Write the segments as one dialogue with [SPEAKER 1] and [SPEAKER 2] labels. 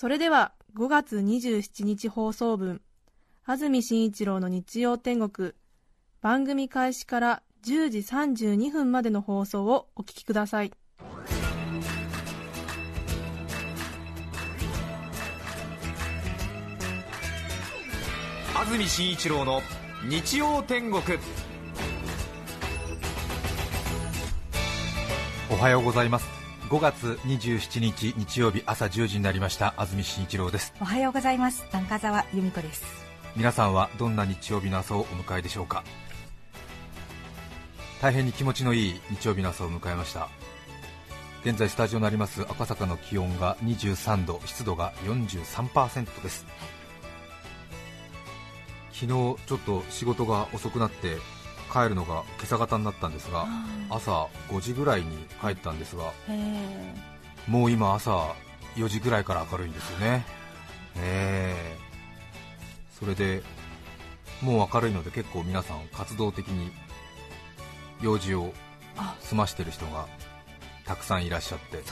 [SPEAKER 1] それでは5月27日放送分、安住紳一郎の日曜天国、番組開始から10時32分までの放送をお聞きください。
[SPEAKER 2] 安住紳一郎の日曜天国。おはようございます5月27日日曜日朝10時になりました。安住紳一郎です。
[SPEAKER 3] おはようございます。中澤由美子です。
[SPEAKER 2] 皆さんはどんな日曜日の朝をお迎えでしょうか？大変に気持ちのいい日曜日の朝を迎えました。現在スタジオにあります赤坂の気温が23度湿度が43%です。昨日ちょっと仕事が遅くなって帰るのが今朝方になったんですが朝5時ぐらいに帰ったんですがもう今朝4時ぐらいから明るいんですよね。ええ。それでもう明るいので結構皆さん活動的に用事を済ましてる人がたくさんいらっしゃって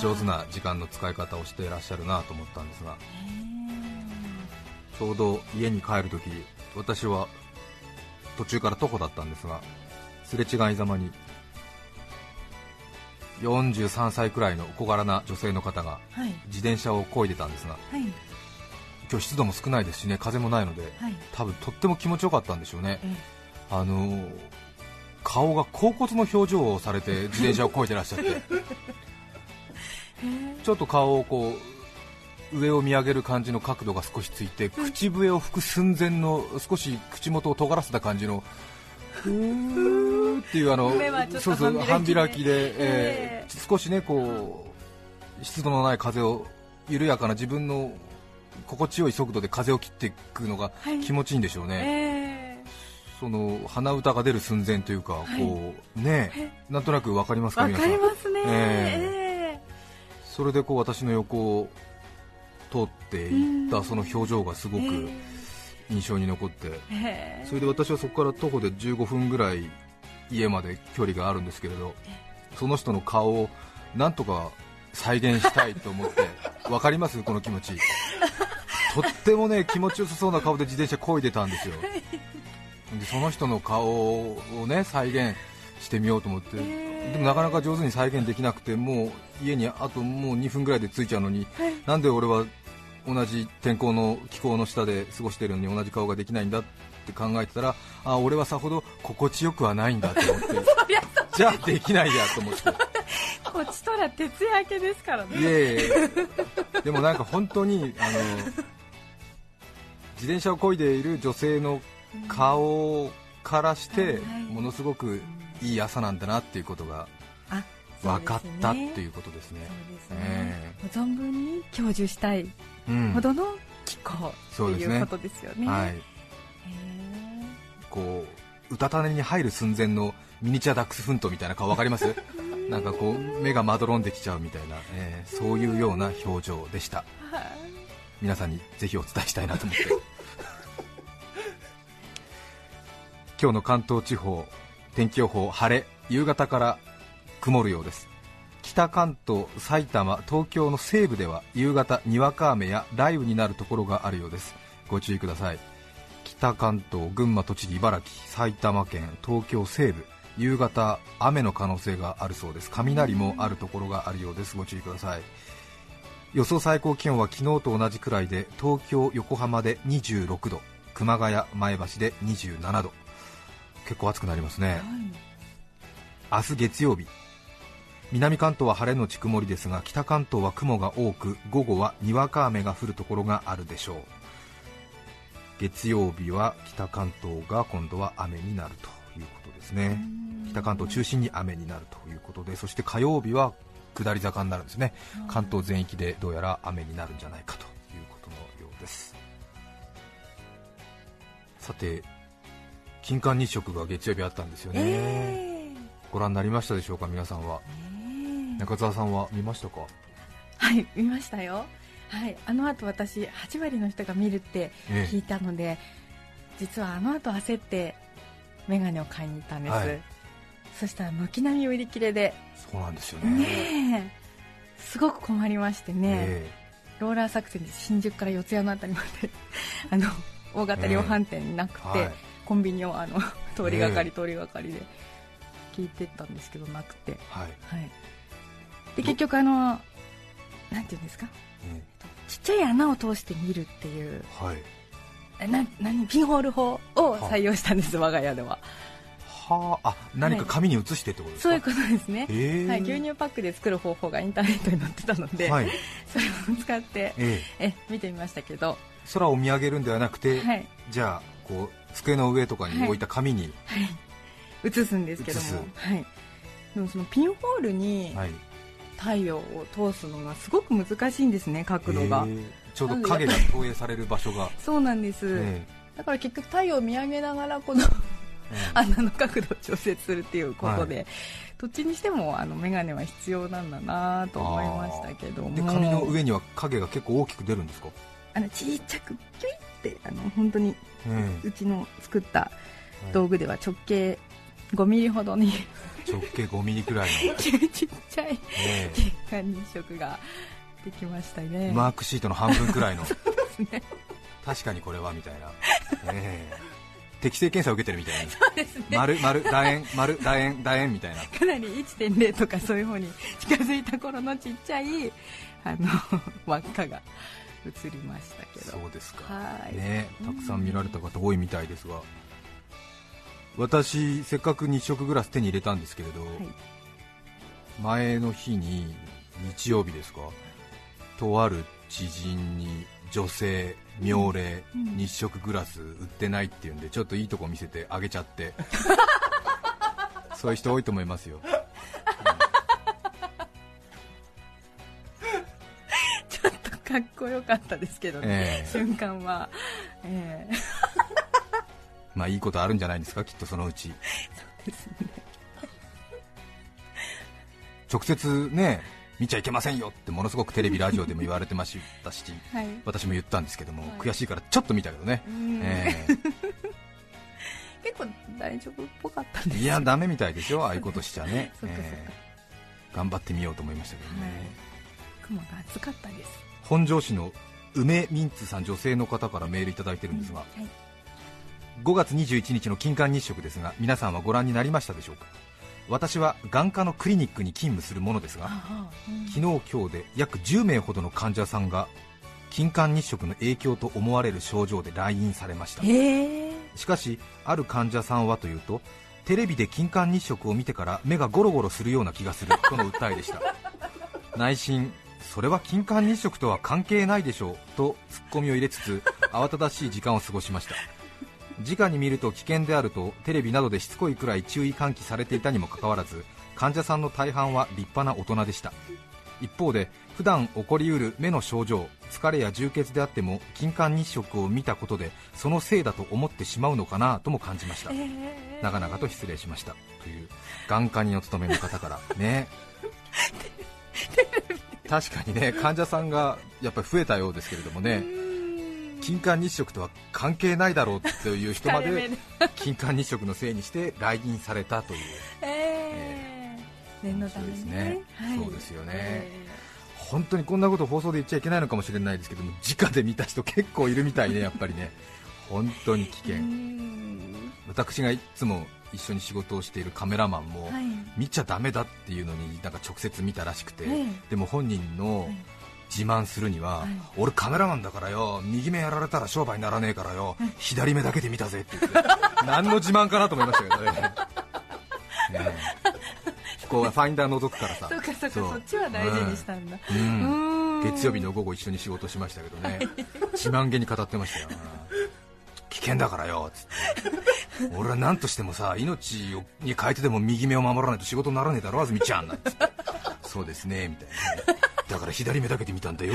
[SPEAKER 2] 上手な時間の使い方をしていらっしゃるなと思ったんですがちょうど家に帰るとき私は途中から徒歩だったんですがすれ違いざまに43歳くらいの小柄な女性の方が
[SPEAKER 3] はい。
[SPEAKER 2] 自転車を漕いでたんですが
[SPEAKER 3] はい。
[SPEAKER 2] 今日湿度も少ないですしね風もないので
[SPEAKER 3] はい。
[SPEAKER 2] 多分とっても気持ちよかったんでしょうね。
[SPEAKER 3] え
[SPEAKER 2] あのー顔が恍惚の表情をされて自転車を漕いでらっしゃって。ちょっと顔をこう上を見上げる感じの角度が少しついて口笛を吹く寸前の少し口元を尖らせた感じのふーっていうあのそうそう
[SPEAKER 3] 半
[SPEAKER 2] 半開きで、え
[SPEAKER 3] え
[SPEAKER 2] ー少しねこう湿度のない風を緩やかな自分の心地よい速度で風を切っていくのが
[SPEAKER 3] はい。
[SPEAKER 2] 気持ちいいんでしょうね、
[SPEAKER 3] え
[SPEAKER 2] その鼻歌が出る寸前というか、こうねなんとなくわかりますか皆さん。
[SPEAKER 3] りますね。
[SPEAKER 2] え
[SPEAKER 3] え。
[SPEAKER 2] それでこう私の横を通っていったその表情がすごく印象に残って
[SPEAKER 3] ええ。
[SPEAKER 2] それで私はそこから徒歩で15分ぐらい家まで距離があるんですけれどその人の顔をなんとか再現したいと思って わかります？この気持ち。とってもね気持ちよさそうな顔で自転車こいでたんですよ。でその人の顔をね再現してみようと思って、でもなかなか上手に再現できなくてもう家にあともう2分ぐらいで着いちゃうのに、なんで俺は同じ天候の気候の下で過ごしてるのに同じ顔ができないんだって考えてたらあ俺はさほど心地よくはないんだと思って。じゃあできないやと思って。
[SPEAKER 3] こっちとら徹夜明けですからね。
[SPEAKER 2] いえいえでもなんか本当にあの自転車を漕いでいる女性の顔からしてものすごくいい朝なんだなっていうことが
[SPEAKER 3] あ
[SPEAKER 2] 分かったって
[SPEAKER 3] う
[SPEAKER 2] いうことですね。
[SPEAKER 3] すね。
[SPEAKER 2] え
[SPEAKER 3] もう存分に享受したいほどの気候
[SPEAKER 2] そうですね。
[SPEAKER 3] っていうことですよね。
[SPEAKER 2] はい。
[SPEAKER 3] へ
[SPEAKER 2] こううたた寝に入る寸前のミニチュアダックスフントみたいな顔分かります？なんかこう目がまどろんできちゃうみたいな、えーそういうような表情でした。皆さんにぜひお伝えしたいなと思って。今日の関東地方天気予報晴れ夕方から曇るようです北関東、埼玉、東京の西部では夕方にわか雨や雷雨になるところがあるようです。ご注意ください。北関東、群馬、栃木、茨城、埼玉県、東京西部夕方雨の可能性があるそうです。雷もあるところがあるようです。ご注意ください。予想最高気温は昨日と同じくらいで東京、横浜で26度。熊谷、前橋で27度。結構暑くなりますね、明日月曜日南関東は晴れのち曇りですが北関東は雲が多く午後はにわか雨が降るところがあるでしょう。月曜日は北関東が今度は雨になるということですね。北関東中心に雨になるということでそして火曜日は下り坂になるんですね、関東全域でどうやら雨になるんじゃないかということのようです。さて、金環日食が月曜日あったんですよね、
[SPEAKER 3] え
[SPEAKER 2] ご覧になりましたでしょうか、皆さんは。
[SPEAKER 3] ー
[SPEAKER 2] 中澤さんは見ましたか？
[SPEAKER 3] はい見ましたよ。はいあの後私8割の人が見るって
[SPEAKER 2] え
[SPEAKER 3] 聞いたので、実はあの後焦って眼鏡を買いに行ったんです、
[SPEAKER 2] はい。
[SPEAKER 3] そしたら軒並み売り切れで。
[SPEAKER 2] そうなんですよね。
[SPEAKER 3] すごく困りましてね、
[SPEAKER 2] え
[SPEAKER 3] ローラー作戦で新宿から四谷のあたりまで あの大型量販店なくて、
[SPEAKER 2] はい。
[SPEAKER 3] コンビニをあの 通りがかり
[SPEAKER 2] え。
[SPEAKER 3] 通りがかりで聞いてったんですけどなくて、
[SPEAKER 2] はい。
[SPEAKER 3] はい、で結局あのなんていうんですか？
[SPEAKER 2] え
[SPEAKER 3] ちっちゃい穴を通して見るっていう。
[SPEAKER 2] えはい。
[SPEAKER 3] えな何？ピンホール法を採用したんです我が家では。
[SPEAKER 2] はあ、あ何か紙に写してってことですか、
[SPEAKER 3] そういうことですね、
[SPEAKER 2] ええ
[SPEAKER 3] はい、牛乳パックで作る方法がインターネットに載ってたので、
[SPEAKER 2] はい。
[SPEAKER 3] それを使って
[SPEAKER 2] ええ。
[SPEAKER 3] え見てみましたけど、
[SPEAKER 2] 空を見上げるんではなくて、
[SPEAKER 3] はい。
[SPEAKER 2] じゃあこう机の上とかに置いた紙に、
[SPEAKER 3] はい、映すんですけども。はい、でもそのピンホールに
[SPEAKER 2] はい
[SPEAKER 3] 太陽を通すのがすごく難しいんですね角度が。
[SPEAKER 2] ええちょうど影が投影される場所が、
[SPEAKER 3] そうなんです、
[SPEAKER 2] え
[SPEAKER 3] だから結局太陽を見上げながらこの
[SPEAKER 2] え
[SPEAKER 3] 穴の角度を調節するっていうことで、どっちにしてもあの眼鏡は必要なんだなと思いましたけども。
[SPEAKER 2] で紙の上には影が結構大きく出るんですか、
[SPEAKER 3] あのちっちゃくキュイってあの本当に
[SPEAKER 2] え
[SPEAKER 3] うちの作った
[SPEAKER 2] え
[SPEAKER 3] 道具では直径5ミリほどに。
[SPEAKER 2] 直径5ミリくらいの、
[SPEAKER 3] ちっちゃい
[SPEAKER 2] え。
[SPEAKER 3] 血管日食ができましたね。
[SPEAKER 2] えマークシートの半分くらいの。
[SPEAKER 3] ね。
[SPEAKER 2] 確かにこれはみたいな、ええ。適正検査を受けてるみたいな。
[SPEAKER 3] そうですね。
[SPEAKER 2] 丸丸楕円丸楕円楕円みたいな。
[SPEAKER 3] かなり1.0とかそういう方に近づいた頃のちっちゃいあの 輪っかが映りましたけど。
[SPEAKER 2] そうですか。
[SPEAKER 3] はい。
[SPEAKER 2] ねたくさん見られた方多いみたいですが私せっかく日食グラス手に入れたんですけれど、前の日に日曜日ですかとある知人に女性妙齢、
[SPEAKER 3] うん
[SPEAKER 2] 日食グラス売ってないっていうんでちょっといいとこ見せてあげちゃって そういう人多いと思いますよ、
[SPEAKER 3] ちょっとかっこよかったですけどね、
[SPEAKER 2] ええ。
[SPEAKER 3] 瞬間は、ええ
[SPEAKER 2] まあいいことあるんじゃないですか？きっとそのうち。
[SPEAKER 3] ですね。
[SPEAKER 2] 直接ね見ちゃいけませんよってものすごくテレビラジオでも言われてましたし
[SPEAKER 3] はい。
[SPEAKER 2] 私も言ったんですけども、
[SPEAKER 3] はい。
[SPEAKER 2] 悔しいからちょっと見たけどね、
[SPEAKER 3] うん。
[SPEAKER 2] ええ。
[SPEAKER 3] 結構大丈夫っぽかったんです。
[SPEAKER 2] いやダメみたいですよああいうことしちゃね。ええ。頑張ってみようと思いましたけどね、
[SPEAKER 3] はい。雲が厚かったです。
[SPEAKER 2] 本庄市の梅ミンツさん女性の方からメールいただいてるんですが、
[SPEAKER 3] はい
[SPEAKER 2] 5月21日の金環日食ですが皆さんはご覧になりましたでしょうか？私は眼科のクリニックに勤務するものですが昨日今日で約10名ほどの患者さんが金環日食の影響と思われる症状で来院されました。しかしある患者さんはというとテレビで金環日食を見てから目がゴロゴロするような気がするとの訴えでした。内心それは金環日食とは関係ないでしょうとツッコミを入れつつ慌ただしい時間を過ごしました直に見ると危険であるとテレビなどでしつこいくらい注意喚起されていたにもかかわらず患者さんの大半は立派な大人でした。一方で普段起こりうる目の症状疲れや充血であっても金環日食を見たことでそのせいだと思ってしまうのかなとも感じました。長々と失礼しました。という眼科にお勤めの方から。ね。確かにね患者さんがやっぱり増えたようですけれどもね金環日食とは関係ないだろうという人まで 金環日食のせいにして来院されたという。
[SPEAKER 3] ええ念のため
[SPEAKER 2] そうですね。
[SPEAKER 3] ねはい。
[SPEAKER 2] そうですよね。
[SPEAKER 3] え
[SPEAKER 2] 本当にこんなこと放送で言っちゃいけないのかもしれないですけども直で見た人結構いるみたいねやっぱりね。本当に危険。私がいつも一緒に仕事をしているカメラマンも、
[SPEAKER 3] はい。
[SPEAKER 2] 見ちゃダメだっていうのになんか直接見たらしくて、
[SPEAKER 3] ええ。
[SPEAKER 2] でも本人の
[SPEAKER 3] はい
[SPEAKER 2] 自慢するには、
[SPEAKER 3] はい。
[SPEAKER 2] 俺カメラマンだからよ右目やられたら商売にならねえからよ、左目だけで見たぜって言って 何の自慢かなと思いましたけどね。ねえ。こうファインダー覗くからさ。
[SPEAKER 3] そうかそうか
[SPEAKER 2] そ
[SPEAKER 3] っちは大事にしたんだ。
[SPEAKER 2] うん。
[SPEAKER 3] うん。
[SPEAKER 2] 月曜日の午後一緒に仕事しましたけどね。自慢げに語ってましたよ危険だからよつって。俺は何としてもさ命をに変えてでも右目を守らないと仕事にならねえだろ安住ちゃん。なんて。そうですねみたいなねだから左目だけで見たんだよ。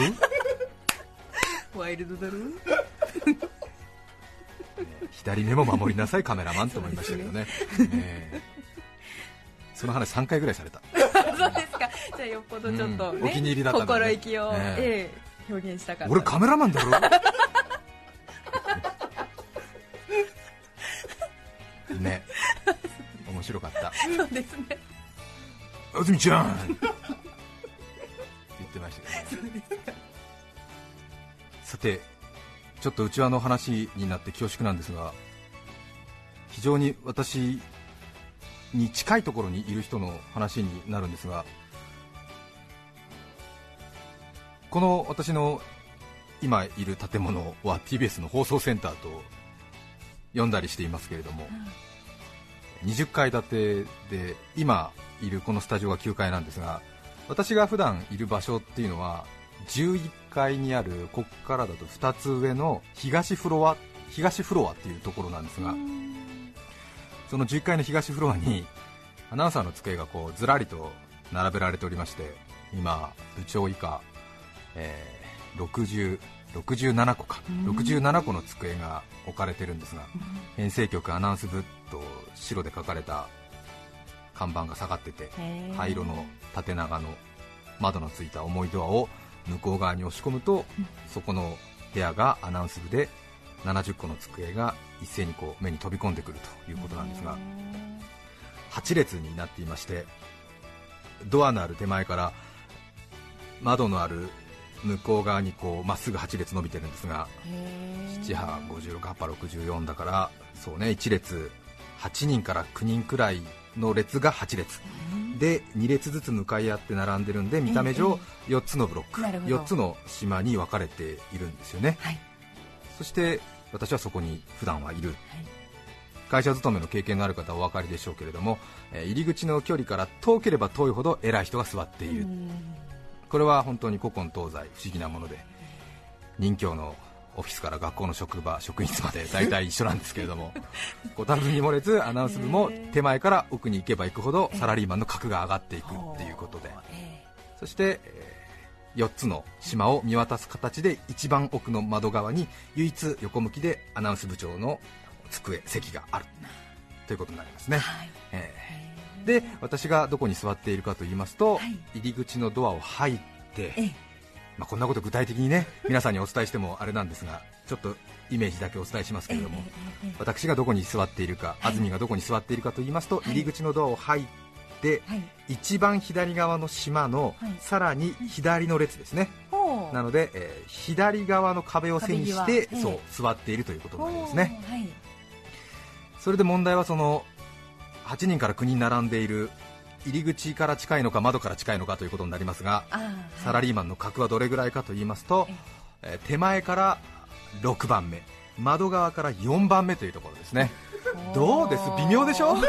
[SPEAKER 3] ワイルドだろ？
[SPEAKER 2] 左目も守りなさいカメラマン。と思いましたけどね。ええ。その話3回ぐらいされた。
[SPEAKER 3] そうですか。じゃあよっぽどちょっと、ね
[SPEAKER 2] うん。お気に入りだったね。
[SPEAKER 3] 心意気を、表現したかった。
[SPEAKER 2] 俺カメラマンだろ？ね。面白かった。
[SPEAKER 3] そうですね。
[SPEAKER 2] あずみちゃんてちょっと内輪の話になって恐縮なんですが非常に私に近いところにいる人の話になるんですがこの私の今いる建物は TBS の放送センターと呼んだりしていますけれども、20階建てで今いるこのスタジオが9階なんですが私が普段いる場所っていうのは11階にあるここからだと2つ上の東フロア東フロアっていうところなんですがその11階の東フロアにアナウンサーの机がこうずらりと並べられておりまして今部長以下、えー60 67個か67個の机が置かれてるんですが編成局アナウンス部と白で書かれた看板が下がってて灰色の縦長の窓のついた重いドアを向こう側に押し込むと、そこの部屋がアナウンス部で70個の机が一斉にこう目に飛び込んでくるということなんですが8列になっていましてドアのある手前から窓のある向こう側にこうまっすぐ8列伸びてるんですが7波56波64だからそうね1列8人から9人くらいの列が8列。で2列ずつ向かい合って並んでるんで見た目上4つのブロック。
[SPEAKER 3] なるほど。
[SPEAKER 2] 4つの島に分かれているんですよね。
[SPEAKER 3] はい。
[SPEAKER 2] そして私はそこに普段はいる。会社勤めの経験のある方はお分かりでしょうけれども、えー入り口の距離から遠ければ遠いほど偉い人が座っている、これは本当に古今東西不思議なもので任教のオフィスから学校の職場職員室まで大体一緒なんですけれども こたつに漏れずアナウンス部も手前から奥に行けば行くほどサラリーマンの格が上がっていくっていうことで。そして、え4つの島を見渡す形で一番奥の窓側に唯一横向きでアナウンス部長の机席がある。ということになりますね、えー。で私がどこに座っているかと言いますと、
[SPEAKER 3] はい。
[SPEAKER 2] 入り口のドアを入って、
[SPEAKER 3] ええ
[SPEAKER 2] まあ、こんなこと具体的にね皆さんにお伝えしてもあれなんですがちょっとイメージだけお伝えしますけれども、私がどこに座っているか、安住がどこに座っているかと言いますと、入り口のドアを入って、
[SPEAKER 3] はい。
[SPEAKER 2] 一番左側の島の、
[SPEAKER 3] はい。
[SPEAKER 2] さらに左の列ですね、なので、えー左側の壁を背にして、そう座っているということになりますね。それで問題はその8人から9人並んでいる入り口から近いのか窓から近いのかということになりますが、
[SPEAKER 3] はい。
[SPEAKER 2] サラリーマンの格はどれぐらいかと言いますと、えー手前から6番目窓側から4番目というところですね。どうです？微妙でしょ？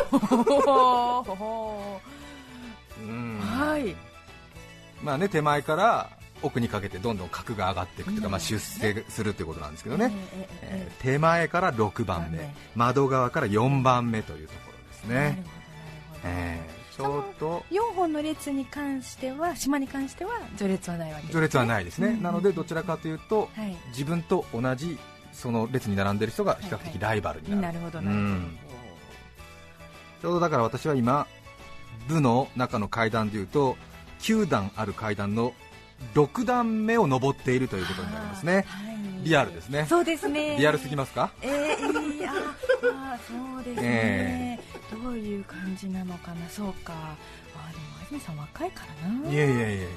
[SPEAKER 2] うん。
[SPEAKER 3] はい。
[SPEAKER 2] まあね手前から奥にかけてどんどん格が上がっていくというか、
[SPEAKER 3] うん。
[SPEAKER 2] まあ、出世するということなんですけどね、
[SPEAKER 3] え
[SPEAKER 2] ー手前から6番目窓側から4番目というところですね、えーちょうど
[SPEAKER 3] ほど4本の列に関しては島に関しては序列はないわけですね。
[SPEAKER 2] 序列はないですね、
[SPEAKER 3] うん
[SPEAKER 2] なのでどちらかというと、
[SPEAKER 3] はい。
[SPEAKER 2] 自分と同じその列に並んでいる人が比較的ライバルになる、
[SPEAKER 3] なるほど
[SPEAKER 2] う
[SPEAKER 3] なるほど。
[SPEAKER 2] ん。ちょうどだから私は今部の中の階段でいうと9段ある階段の6段目を上っているということになりますね。
[SPEAKER 3] はい
[SPEAKER 2] リアルですね。
[SPEAKER 3] そうですね。
[SPEAKER 2] リアルすぎますか？
[SPEAKER 3] えー、いやあーそうですね、どういう感じなのかな。そうか。あーでも安住さん若いからな。い
[SPEAKER 2] やいやいやいや。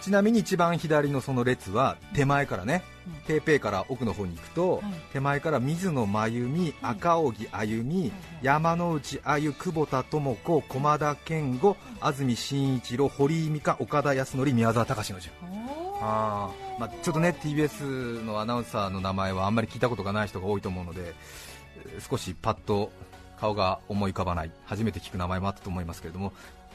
[SPEAKER 2] ちなみに一番左のその列は手前からね、
[SPEAKER 3] うん。
[SPEAKER 2] ペーペーから奥の方に行くと、
[SPEAKER 3] はい。
[SPEAKER 2] 手前から水野真由美、赤荻歩美、山之内あゆ、久保田智子、駒田健吾、安住紳一郎、堀井美香、岡田康則、宮沢隆の順あー、まあ、ちょっとね TBS のアナウンサーの名前はあんまり聞いたことがない人が多いと思うのでえー少しパッと顔が思い浮かばない。初めて聞く名前もあったと思いますけれども。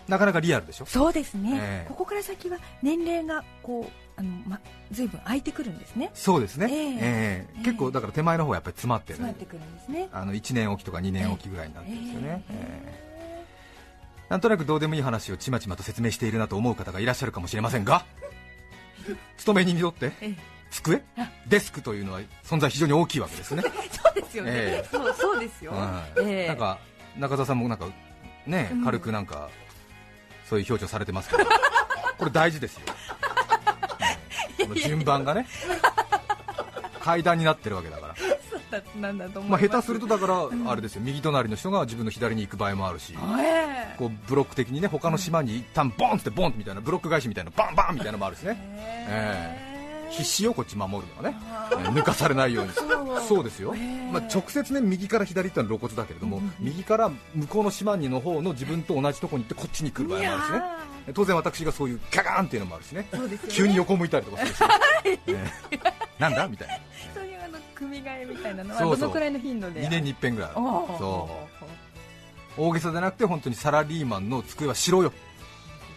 [SPEAKER 2] なかなかリアルでしょ？
[SPEAKER 3] そうですね、
[SPEAKER 2] ええ。
[SPEAKER 3] ここから先は年齢がこうあの、ま、ずいぶん空いてくるんですね。
[SPEAKER 2] そうですね、
[SPEAKER 3] ええ。
[SPEAKER 2] ええ。
[SPEAKER 3] ええ
[SPEAKER 2] 結構だから手前の方はやっぱり詰まってる。
[SPEAKER 3] 詰まってくるんですね。
[SPEAKER 2] あの1年おきとか2年おきぐらいになってるんですよね、
[SPEAKER 3] え。
[SPEAKER 2] ええ。なんとなくどうでもいい話をちまちまと説明しているなと思う方がいらっしゃるかもしれませんが勤め人にとって
[SPEAKER 3] ええ。
[SPEAKER 2] 机？デスクというのは存在非常に大きいわけですね、
[SPEAKER 3] そうですよね、
[SPEAKER 2] ええ。
[SPEAKER 3] そうそうですよ、
[SPEAKER 2] はい。
[SPEAKER 3] ええ。
[SPEAKER 2] なんか中澤さんもなんかね
[SPEAKER 3] うん。
[SPEAKER 2] 軽くなんかそういう表情されてますけど。これ大事ですよ、うんこの順番がね。階段になってるわけだから
[SPEAKER 3] そうだなんだと思い
[SPEAKER 2] まあ、下手するとだからあれですよ、右隣の人が自分の左に行く場合もあるし、
[SPEAKER 3] ええ。
[SPEAKER 2] こうブロック的にね他の島に一旦ボンってボンってみたいなブロック返しみたいなバンバンみたいなのもあるしね、
[SPEAKER 3] え。え
[SPEAKER 2] 必死よこっち守るのはね、抜かされないように。
[SPEAKER 3] そう。
[SPEAKER 2] そうですよ、まあ、直接ね右から左ってのは露骨だけれども、右から向こうの島にの方の自分と同じところに行ってこっちに来る場合もあるしね。当然私がそういうガガーンっていうのもあるしね。
[SPEAKER 3] ね。
[SPEAKER 2] 急に横向いたりとかするし、えーなんだみたいな
[SPEAKER 3] 組み替えみたいなのはどのくらいの頻度で
[SPEAKER 2] ？2年に一遍ぐらいそう。大げさじゃなくて本当にサラリーマンの机は白よ、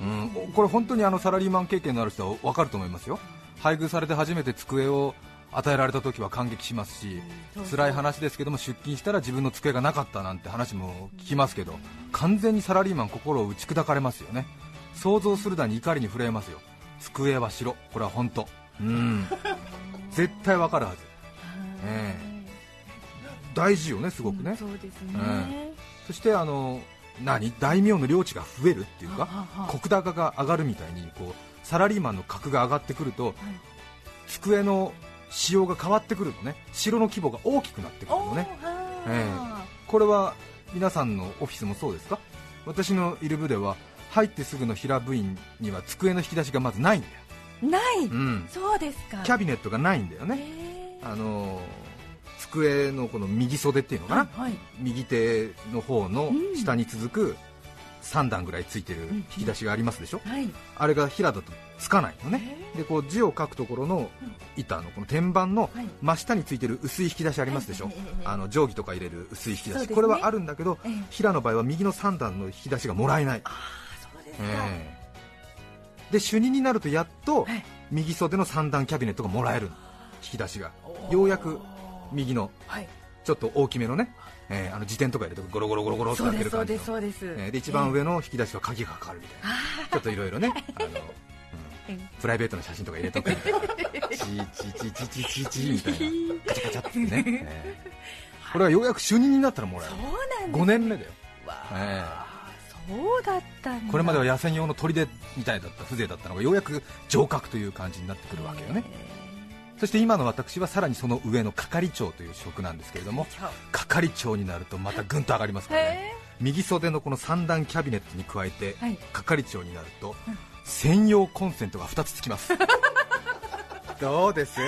[SPEAKER 2] うん、これ本当にあのサラリーマン経験のある人は分かると思いますよ。配偶されて初めて机を与えられた時は感激しますし辛い話ですけども出勤したら自分の机がなかったなんて話も聞きますけど完全にサラリーマン心を打ち砕かれますよね。想像するだに怒りに震えますよ。机は白。これは本当。うん。絶対分かるはずえ大事よねすごくね、
[SPEAKER 3] そうですね、
[SPEAKER 2] そしてあの何？大名の領地が増えるっていうか
[SPEAKER 3] ははは
[SPEAKER 2] 石高が上がるみたいにこうサラリーマンの格が上がってくると、机の仕様が変わってくるのね。城の規模が大きくなってくるのね。えこれは皆さんのオフィスもそうですか？私のいる部では入ってすぐの平部員には机の引き出しがまずないんだよ、
[SPEAKER 3] ない、
[SPEAKER 2] うん、
[SPEAKER 3] そうですか。
[SPEAKER 2] キャビネットがないんだよね、
[SPEAKER 3] へ
[SPEAKER 2] あの机のこの右袖っていうのかな、
[SPEAKER 3] ーはい。
[SPEAKER 2] 右手の方の
[SPEAKER 3] うん。
[SPEAKER 2] 下に続く3段ぐらいついてる引き出しがありますでしょ、
[SPEAKER 3] はい。
[SPEAKER 2] あれが平だとつかないのね。
[SPEAKER 3] へ
[SPEAKER 2] でこう字を書くところの板のこの天板の
[SPEAKER 3] はい。
[SPEAKER 2] 真下についてる薄い引き出しありますでしょ、あの定規とか入れる薄い引き出し、
[SPEAKER 3] ね。
[SPEAKER 2] これはあるんだけど
[SPEAKER 3] ええ。
[SPEAKER 2] 平の場合は右の3段の引き出しがもらえない、
[SPEAKER 3] あそうですか、
[SPEAKER 2] ええ。で主任になるとやっと
[SPEAKER 3] はい。
[SPEAKER 2] 右袖の3段キャビネットがもらえるの。引き出しがようやく右の
[SPEAKER 3] はい。
[SPEAKER 2] ちょっと大きめのね、えーあの辞典とか入れてゴロゴロゴロゴロって開ける感じの。
[SPEAKER 3] ですそうですそうです、
[SPEAKER 2] えーで一番上の引き出しは鍵がかかるみたいな、ちょっといろいろね あの、うん。プライベートの写真とか入れとくみたいな、チー。チーチーチーチーチーみたいな、カチャカチャってね、えー。これはようやく主任になったらもらえる。
[SPEAKER 3] そう、なんです。
[SPEAKER 2] 5年目だよ、
[SPEAKER 3] わ
[SPEAKER 2] え
[SPEAKER 3] そうだった
[SPEAKER 2] これまでは野戦用の砦みたいだった風情だったのがようやく城郭という感じになってくるわけよね、そして今の私はさらにその上の係長という職なんですけれども、係長になるとまたぐんと上がりますからね。
[SPEAKER 3] へ
[SPEAKER 2] 右袖のこの三段キャビネットに加えて、
[SPEAKER 3] はい。
[SPEAKER 2] 係長になると、専用コンセントが2つつきます。どうです？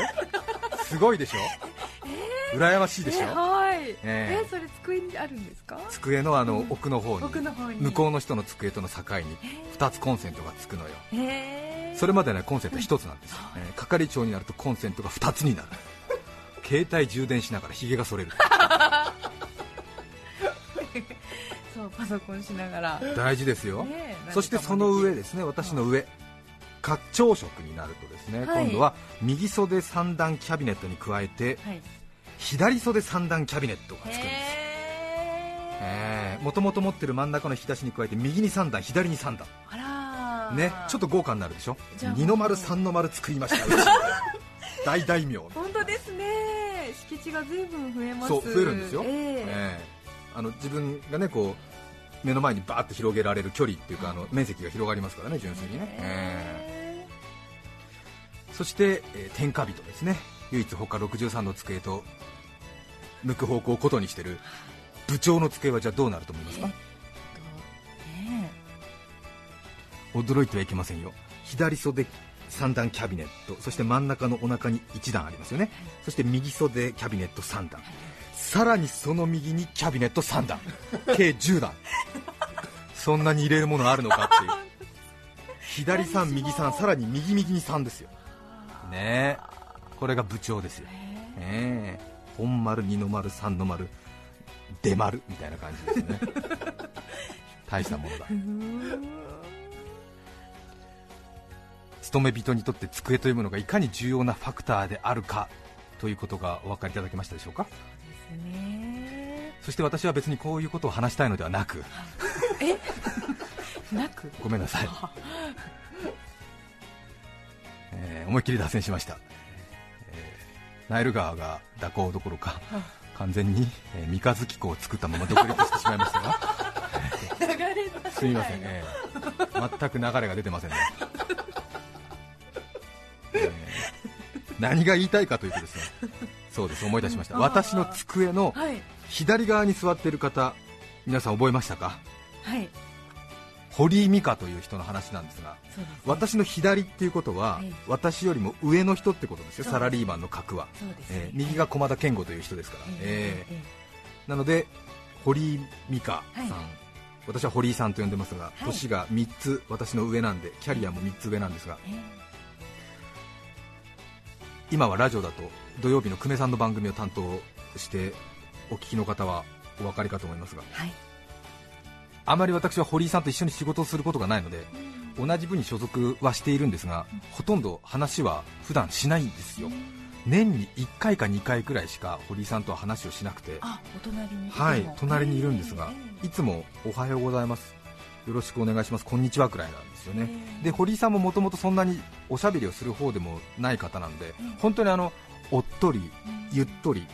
[SPEAKER 2] すごいでしょ、羨ましいでし
[SPEAKER 3] え
[SPEAKER 2] ょ、
[SPEAKER 3] はい。
[SPEAKER 2] え
[SPEAKER 3] え。
[SPEAKER 2] え
[SPEAKER 3] それ机にあるんですか？
[SPEAKER 2] 机のあの奥の方に。
[SPEAKER 3] 奥の方に。
[SPEAKER 2] 向こうの人の机との境に2つコンセントがつくのよ。
[SPEAKER 3] へえ
[SPEAKER 2] それまでねコンセント1つなんですよ、えー係長になるとコンセントが2つになる。携帯充電しながらひげが剃れる。
[SPEAKER 3] そうパソコンしながら。
[SPEAKER 2] 大事ですよ、
[SPEAKER 3] ねえ
[SPEAKER 2] そしてその上ですね私の上。課長職になるとですね、
[SPEAKER 3] はい。
[SPEAKER 2] 今度は右袖三段キャビネットに加えて
[SPEAKER 3] はい。
[SPEAKER 2] 左袖三段キャビネットがつくんです。もともと持ってる真ん中の引き出しに加えて右に3段左に3段。
[SPEAKER 3] あら
[SPEAKER 2] ねちょっと豪華になるでしょ？二の丸三の丸作りました。大大名
[SPEAKER 3] 本当ですね。敷地が随分増えます。
[SPEAKER 2] そう増えるんですよ、
[SPEAKER 3] ええ。
[SPEAKER 2] ええ。あの自分がねこう目の前にバーッと広げられる距離っていうかあの面積が広がりますからね純粋にね、え。えそして、えー天下人ですね。唯一他63の机と向く方向をことにしてる部長の机はじゃあどうなると思いますか？
[SPEAKER 3] ね
[SPEAKER 2] 驚いてはいけませんよ。左袖3段キャビネットそして真ん中のお腹に1段ありますよね。そして右袖キャビネット3段。さらにその右にキャビネット3段。計10段。そんなに入れるものあるのかっていう。左3右3さらに右右に3ですよ。ねえ。これが部長ですよ、ね本丸二の丸三の丸出丸みたいな感じですね。大したものだ。勤め人にとって机というものがいかに重要なファクターであるかということがお分かりいただけましたでしょうか？
[SPEAKER 3] ですね。
[SPEAKER 2] そして私は別にこういうことを話したいのではなく。
[SPEAKER 3] なく？
[SPEAKER 2] ごめんなさい、えー思いっきり脱線しました、えーナイル川が蛇行どころか完全に、えー三日月湖を作ったまま独立してしまいましたが。すみません、えー全く流れが出てませんね、何が言いたいかというとですね そうです思い出しました。
[SPEAKER 3] うん
[SPEAKER 2] 私の机の
[SPEAKER 3] はい。
[SPEAKER 2] 左側に座っている方皆さん覚えましたか？
[SPEAKER 3] はい。
[SPEAKER 2] 堀井美香という人の話なんですが
[SPEAKER 3] す。ね
[SPEAKER 2] 私の左っていうことは、
[SPEAKER 3] ええ
[SPEAKER 2] 私よりも上の人ってことですよ、
[SPEAKER 3] す。
[SPEAKER 2] サラリーマンの格は、
[SPEAKER 3] そうです。
[SPEAKER 2] えー右が駒田健吾という人ですから、え
[SPEAKER 3] え
[SPEAKER 2] ー。なので堀井美香さん、
[SPEAKER 3] はい。
[SPEAKER 2] 私は堀井さんと呼んでますが、
[SPEAKER 3] い。
[SPEAKER 2] 年が3つ私の上なんで、キャリアも3つ上なんですが、
[SPEAKER 3] ええ
[SPEAKER 2] 今はラジオだと土曜日の久米さんの番組を担当してお聞きの方はお分かりかと思いますが、
[SPEAKER 3] はい。
[SPEAKER 2] あまり私は堀井さんと一緒に仕事をすることがないので、同じ部に所属はしているんですが、ほとんど話は普段しないんですよ、年に1回か2回くらいしか堀井さんとは話をしなくて、
[SPEAKER 3] あお隣に。
[SPEAKER 2] はい隣にいるんですが、
[SPEAKER 3] ええ
[SPEAKER 2] いつもおはようございます、よろしくお願いします、こんにちはくらいなんですよね。
[SPEAKER 3] ええ。
[SPEAKER 2] で堀井さんももともとそんなにおしゃべりをする方でもない方なんで、本当にあのおっとり、ゆっとり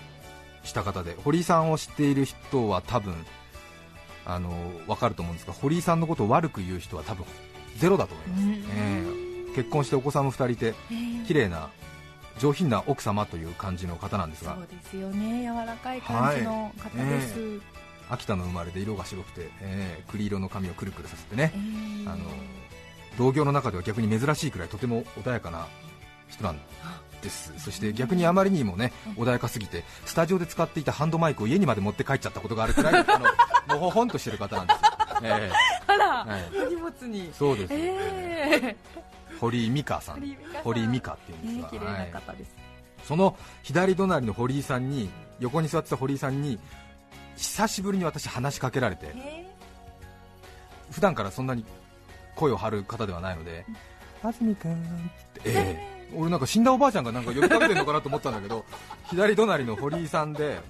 [SPEAKER 2] した方で、堀井さんを知っている人は多分あの分かると思うんですが、堀井さんのことを悪く言う人は多分ゼロだと思います、
[SPEAKER 3] うん。
[SPEAKER 2] ええ。結婚してお子さんも2人いて、
[SPEAKER 3] ええ。
[SPEAKER 2] 綺麗な上品な奥様という感じの方なんですが。
[SPEAKER 3] そ、うですよね。柔らかい感じの方です、
[SPEAKER 2] はい秋田の生まれで色が白くて、ええ。栗色の髪をくるくるさせてね、
[SPEAKER 3] ええ。
[SPEAKER 2] あの同業の中では逆に珍しいくらいとても穏やかな人なんです。そして逆にあまりにもね穏やかすぎてスタジオで使っていたハンドマイクを家にまで持って帰っちゃったことがあるくらいあののほほんとしてる方なんですよ、え
[SPEAKER 3] あら、
[SPEAKER 2] はい。
[SPEAKER 3] お荷物に。
[SPEAKER 2] えそうです、
[SPEAKER 3] ええ
[SPEAKER 2] 堀井美香さん。
[SPEAKER 3] 堀井美香
[SPEAKER 2] っていうんですが、は
[SPEAKER 3] ない。
[SPEAKER 2] その左隣の堀井さんに横に座ってた堀井さんに久しぶりに私話しかけられて。
[SPEAKER 3] え。
[SPEAKER 2] 普段からそんなに声を張る方ではないので「あずみくん」って、ええ。俺なんか死んだおばあちゃんがなんか呼びかけてるのかなと思ったんだけど 左隣の堀井さんでえ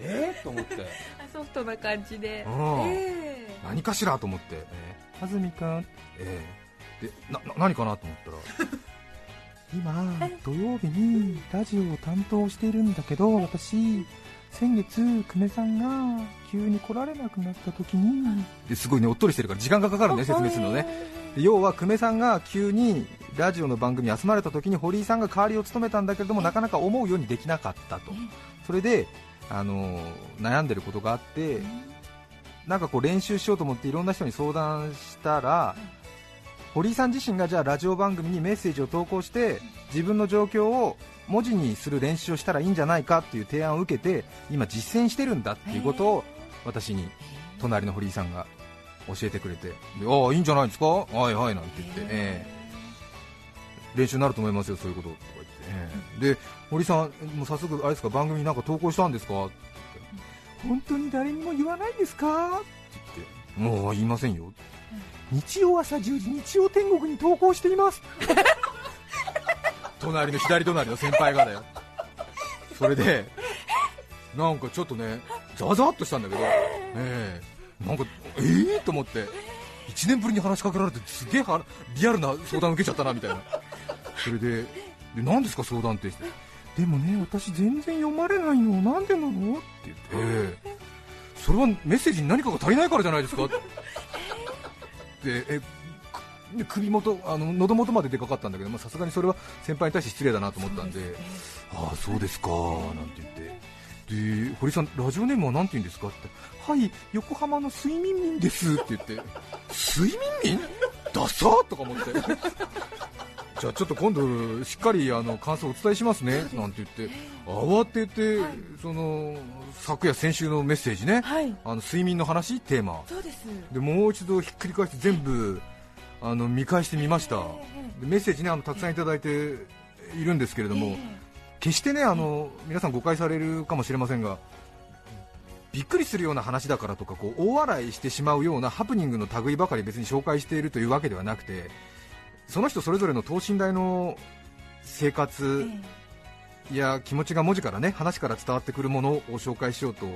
[SPEAKER 2] え。ええ？と思って。
[SPEAKER 3] えソフトな感じで、
[SPEAKER 2] うん。
[SPEAKER 3] ええ。
[SPEAKER 2] 何かしらと思って「ええ。あずみくん」ええ。でなな何かなと思ったら。今土曜日にラジオを担当しているんだけど私先月久米さんが急に来られなくなった時にですごいねおっとりしてるから時間がかかるね説明するのね。で要は久米さんが急にラジオの番組に集まれた時に堀井さんが代わりを務めたんだけれどもなかなか思うようにできなかったと。それであの悩んでることがあってなんかこう練習しようと思っていろんな人に相談したら堀井さん自身がじゃあラジオ番組にメッセージを投稿して自分の状況を文字にする練習をしたらいいんじゃないかっていう提案を受けて今実践してるんだっていうことを私に隣の堀井さんが教えてくれてでああいいんじゃないですか？はいはいなんて言って、ええ。練習になると思いますよそういうこととか言って、ええ。で堀井さんもう早速あれですか？番組になんか投稿したんですか？って。言って本当に誰にも言わないんですか？って言って。もう言いませんよ日曜朝10時日曜天国に投稿しています。隣の左隣の先輩がだよ。それでなんかちょっとねざわざわっとしたんだけど、ええ。なんかええー、と思って。1年ぶりに話しかけられてすげえリアルな相談受けちゃったなみたいな。それでで何ですか相談って。でもね私全然読まれないの。なんでなの？って言って、ええそれはメッセージに何かが足りないからじゃないですか？でえくで首元あの喉元まででかかったんだけどまあさすがにそれは先輩に対して失礼だなと思ったんでああそうですかなんて言って。で堀さんラジオネームは何て言うんですか？ってはい横浜の睡眠民ですって言って。睡眠民？ダサーとか思ってじゃあちょっと今度しっかりあの感想をお伝えしますねなんて言って。慌てて、その昨夜先週のメッセージね、
[SPEAKER 3] はい。
[SPEAKER 2] あの睡眠の話テーマ。
[SPEAKER 3] で
[SPEAKER 2] もう一度ひっくり返して全部あの見返してみました。でメッセージねあのたくさんいただいているんですけれども、決してねあの皆さん誤解されるかもしれませんがびっくりするような話だからとかこう大笑いしてしまうようなハプニングの類ばかり別に紹介しているというわけではなくてその人それぞれの等身大の生活や気持ちが文字からね話から伝わってくるものを紹介しようと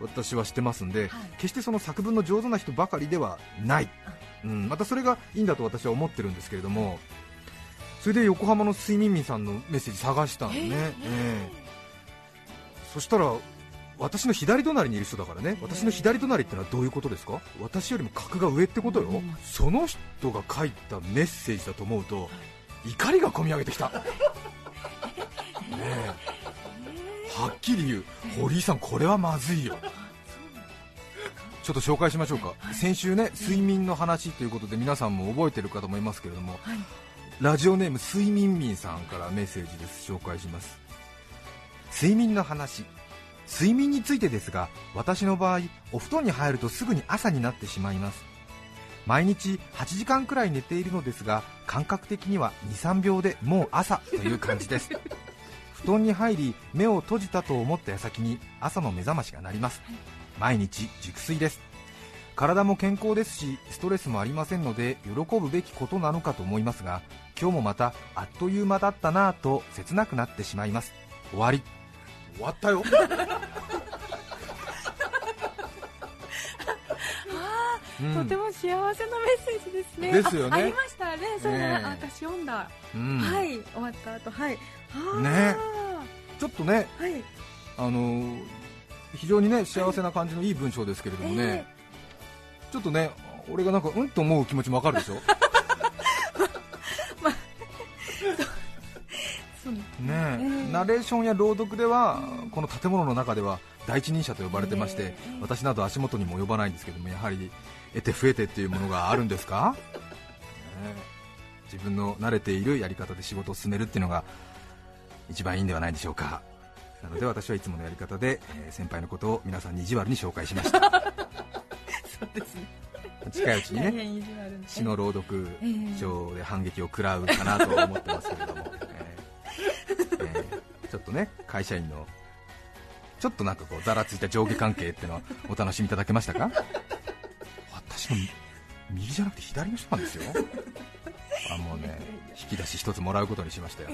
[SPEAKER 2] 私はしてますんで、
[SPEAKER 3] はい。
[SPEAKER 2] 決してその作文の上手な人ばかりではない、うん、またそれがいいんだと私は思ってるんですけれどもそれで横浜の睡眠民さんのメッセージ探したのね、ええ。そしたら私の左隣にいる人だからね。私の左隣ってのはどういうことですか？私よりも格が上ってことよ、
[SPEAKER 3] うん。
[SPEAKER 2] その人が書いたメッセージだと思うと怒りがこみ上げてきた。ねえ。はっきり言う。堀井さんこれはまずいよ。ちょっと紹介しましょうか、先週ね睡眠の話ということで皆さんも覚えてるかと思いますけれども、
[SPEAKER 3] はい。
[SPEAKER 2] ラジオネーム睡眠民さんからメッセージです。紹介します。睡眠の話睡眠についてですが私の場合お布団に入るとすぐに朝になってしまいます。毎日8時間くらい寝ているのですが感覚的には23秒でもう朝という感じです。布団に入り目を閉じたと思った矢先に朝の目覚ましが鳴ります。毎日熟睡です。体も健康ですしストレスもありませんので喜ぶべきことなのかと思いますが今日もまたあっという間だったなぁと切なくなってしまいます。終わり終わったよ。うん。
[SPEAKER 3] とても幸せなメッセージですね。
[SPEAKER 2] ですよね。
[SPEAKER 3] あありましたね。それ、
[SPEAKER 2] ええ。
[SPEAKER 3] あ私読んだ、
[SPEAKER 2] うん。
[SPEAKER 3] はい終わった後。はい。はあ
[SPEAKER 2] ね。ちょっとね
[SPEAKER 3] はい。
[SPEAKER 2] あのー非常にね幸せな感じのいい文章ですけれどもね、ちょっとね俺がなんかうんと思う気持ちもわかるでしょ？ねナレーションや朗読ではこの建物の中では第一人者と呼ばれてまして、
[SPEAKER 3] ええ。
[SPEAKER 2] 私など足元にも及ばないんですけどもやはり得て増えてっていうものがあるんですか、ねえ。自分の慣れているやり方で仕事を進めるっていうのが一番いいんではないでしょうか。なので私はいつものやり方で、えー先輩のことを皆さんに意地悪に紹介しました。
[SPEAKER 3] そうですね。
[SPEAKER 2] 近いうちにね詩の朗読
[SPEAKER 3] ええ。
[SPEAKER 2] 賞で反撃を食らうかなと思ってますけれども、ちょっとね会社員のちょっとなんかこうざらついた上下関係っていうのはお楽しみいただけましたか？私の右じゃなくて左の人なんですよ。あもうね引き出し一つもらうことにしましたよ。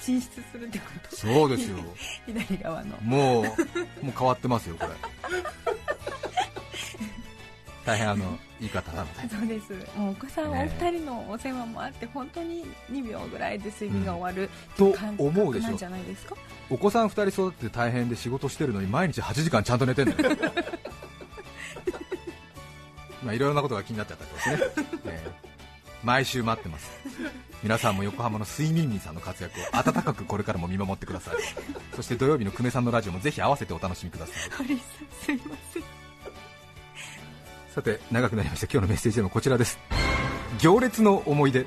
[SPEAKER 3] 進出するってこと？
[SPEAKER 2] そうですよ。
[SPEAKER 3] 左側の。
[SPEAKER 2] もうもう変わってますよこれ大変あのいい方なので。
[SPEAKER 3] そうです。もうお子さんお
[SPEAKER 2] ね
[SPEAKER 3] 二人のお世話もあって本当に2秒ぐらいで睡眠が終わる、
[SPEAKER 2] と
[SPEAKER 3] 感
[SPEAKER 2] 思うでしょ
[SPEAKER 3] 覚なんじゃないですか？
[SPEAKER 2] お子さん2人育てて大変で仕事してるのに毎日8時間ちゃんと寝てんだよ。まあいろいろなことが気になっちゃったんですね、えー毎週待ってます。皆さんも横浜の睡眠民さんの活躍を温かくこれからも見守ってください。そして土曜日の久米さんのラジオもぜひ合わせてお楽しみください。
[SPEAKER 3] すいません
[SPEAKER 2] さて長くなりました。今日のメッセージでもこちらです。行列の思い出。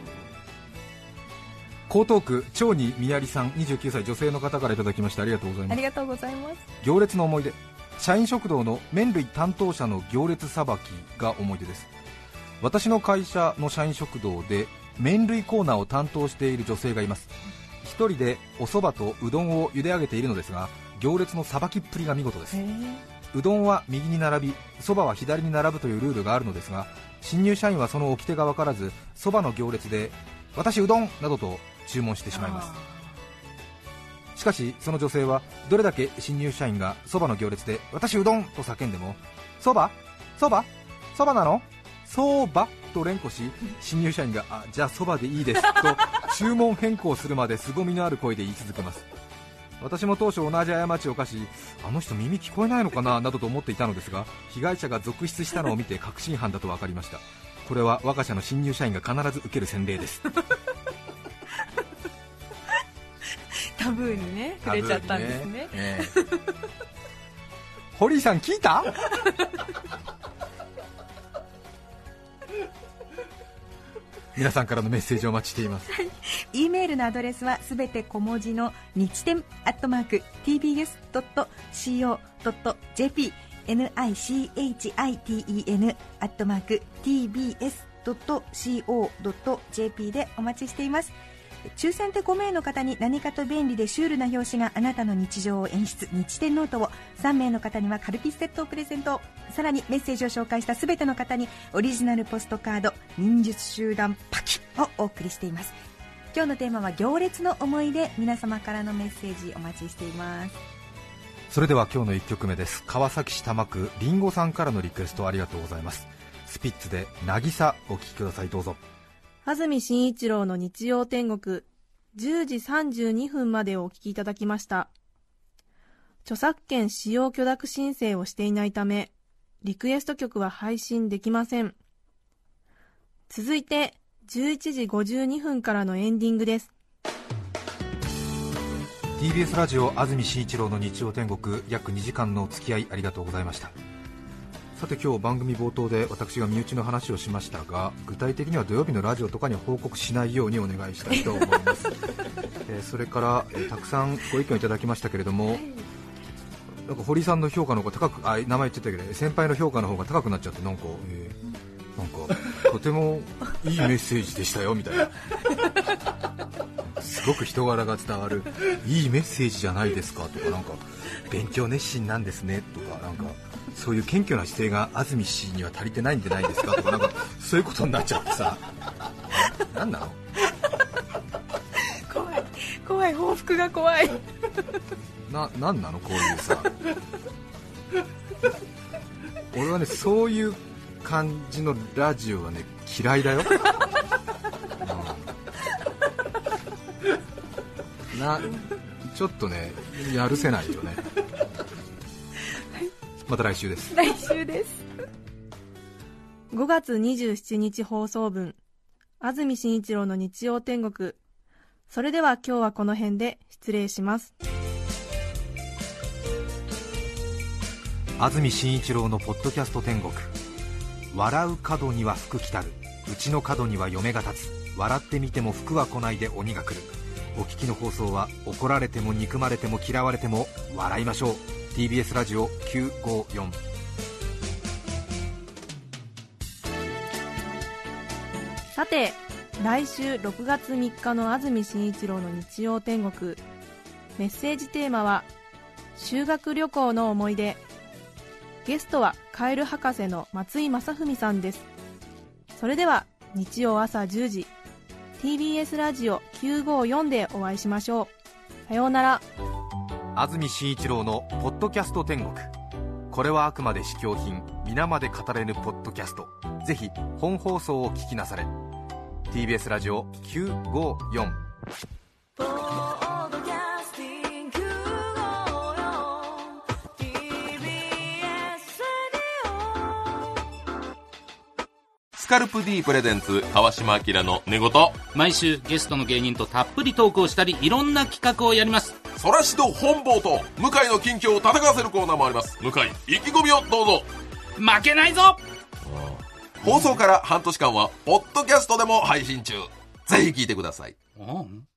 [SPEAKER 2] 江東区長にみやりさん29歳女性の方からいただきましてありがとうございます。
[SPEAKER 3] ありがとうございます。
[SPEAKER 2] 行列の思い出。社員食堂の麺類担当者の行列さばきが思い出です。私の会社の社員食堂で麺類コーナーを担当している女性がいます。一人でお蕎麦とうどんを茹で上げているのですが行列のさばきっぷりが見事です。
[SPEAKER 3] へ
[SPEAKER 2] うどんは右に並びそばは左に並ぶというルールがあるのですが新入社員はその掟が分からずそばの行列で私うどんなどと注文してしまいます。しかしその女性はどれだけ新入社員がそばの行列で私うどんと叫んでもそばそばそばなのそばと連呼し新入社員があじゃあそばでいいですと注文変更するまで凄みのある声で言い続けます。私も当初同じ過ちを犯しあの人耳聞こえないのかななどと思っていたのですが被害者が続出したのを見て確信犯だと分かりました。これは我が社の新入社員が必ず受ける洗礼です。
[SPEAKER 3] タブーにね触れちゃったんですね。
[SPEAKER 2] ええ。堀井さん聞いた？皆さんからのメッセージをお待ちしています。
[SPEAKER 3] E メールのアドレスはすべて小文字の nichiten アットマーク tbs.co.jp nichiten アットマーク tbs.co.jp でお待ちしています。抽選で5名の方に何かと便利でシュールな表紙があなたの日常を演出日天ノートを。3名の方にはカルピスセットをプレゼント。さらにメッセージを紹介した全ての方にオリジナルポストカード忍術集団パキッをお送りしています。今日のテーマは行列の思い出。皆様からのメッセージお待ちしています。
[SPEAKER 2] それでは今日の1曲目です。川崎市多摩区りんごさんからのリクエストありがとうございます。スピッツで渚お聴きください。どうぞ。
[SPEAKER 1] 安住紳一郎の日曜天国10時32分までお聞きいただきました。著作権使用許諾申請をしていないためリクエスト曲は配信できません。続いて11時52分からのエンディングです。
[SPEAKER 2] TBS ラジオ安住紳一郎の日曜天国約2時間のお付き合いありがとうございました。さて今日番組冒頭で私が身内の話をしましたが具体的には土曜日のラジオとかには報告しないようにお願いしたいと思います、えーそれから、えーたくさんご意見をいただきましたけれどもなんか堀さんの評価の方が高くあ名前言ってたけど先輩の評価の方が高くなっちゃってなんか、えーなんか とてもいいメッセージでしたよみたいな。すごく人柄が伝わるいいメッセージじゃないですかとかなんか勉強熱心なんですねとかなんかそういう謙虚な姿勢が安住氏には足りてないんじゃないですか？とかなんかそういうことになっちゃってさ。なんなの？
[SPEAKER 1] 怖い。怖い。報復が怖い。
[SPEAKER 2] ななんなの？こういうさ。俺はねそういう感じのラジオはね嫌いだよ、うん。なちょっとねやるせないよねまた来週です。
[SPEAKER 1] 来週です。5月27日放送分安住紳一郎の日曜天国。それでは今日はこの辺で失礼します。
[SPEAKER 2] 安住紳一郎のポッドキャスト天国。笑う角には福来たる。うちの角には嫁が立つ。笑ってみても福は来ないで鬼が来る。お聞きの放送は怒られても憎まれても嫌われても笑いましょう TBS ラジオ954
[SPEAKER 1] さて来週6月3日の安住紳一郎の日曜天国。メッセージテーマは修学旅行の思い出。ゲストはカエル博士の松井正文さんです。それでは日曜朝10時 TBS ラジオ954でお会いしましょう。さようなら。
[SPEAKER 2] 安住紳一郎の「ポッドキャスト天国」これはあくまで試供品。皆まで語れぬポッドキャスト。ぜひ本放送を聞きなされ。TBS ラジオ954
[SPEAKER 4] ポッドキャスティング954 TBS
[SPEAKER 5] スカルプ D プレゼンツ川島明の寝言。
[SPEAKER 6] 毎週ゲストの芸人とたっぷりトークをしたりいろんな企画をやります
[SPEAKER 5] そらしど本坊と向井の近況を戦わせるコーナーもあります。向井意気込みをどうぞ。
[SPEAKER 6] 負けないぞ。
[SPEAKER 5] 放送から半年間はポッドキャストでも配信中。ぜひ聞いてください。
[SPEAKER 6] うん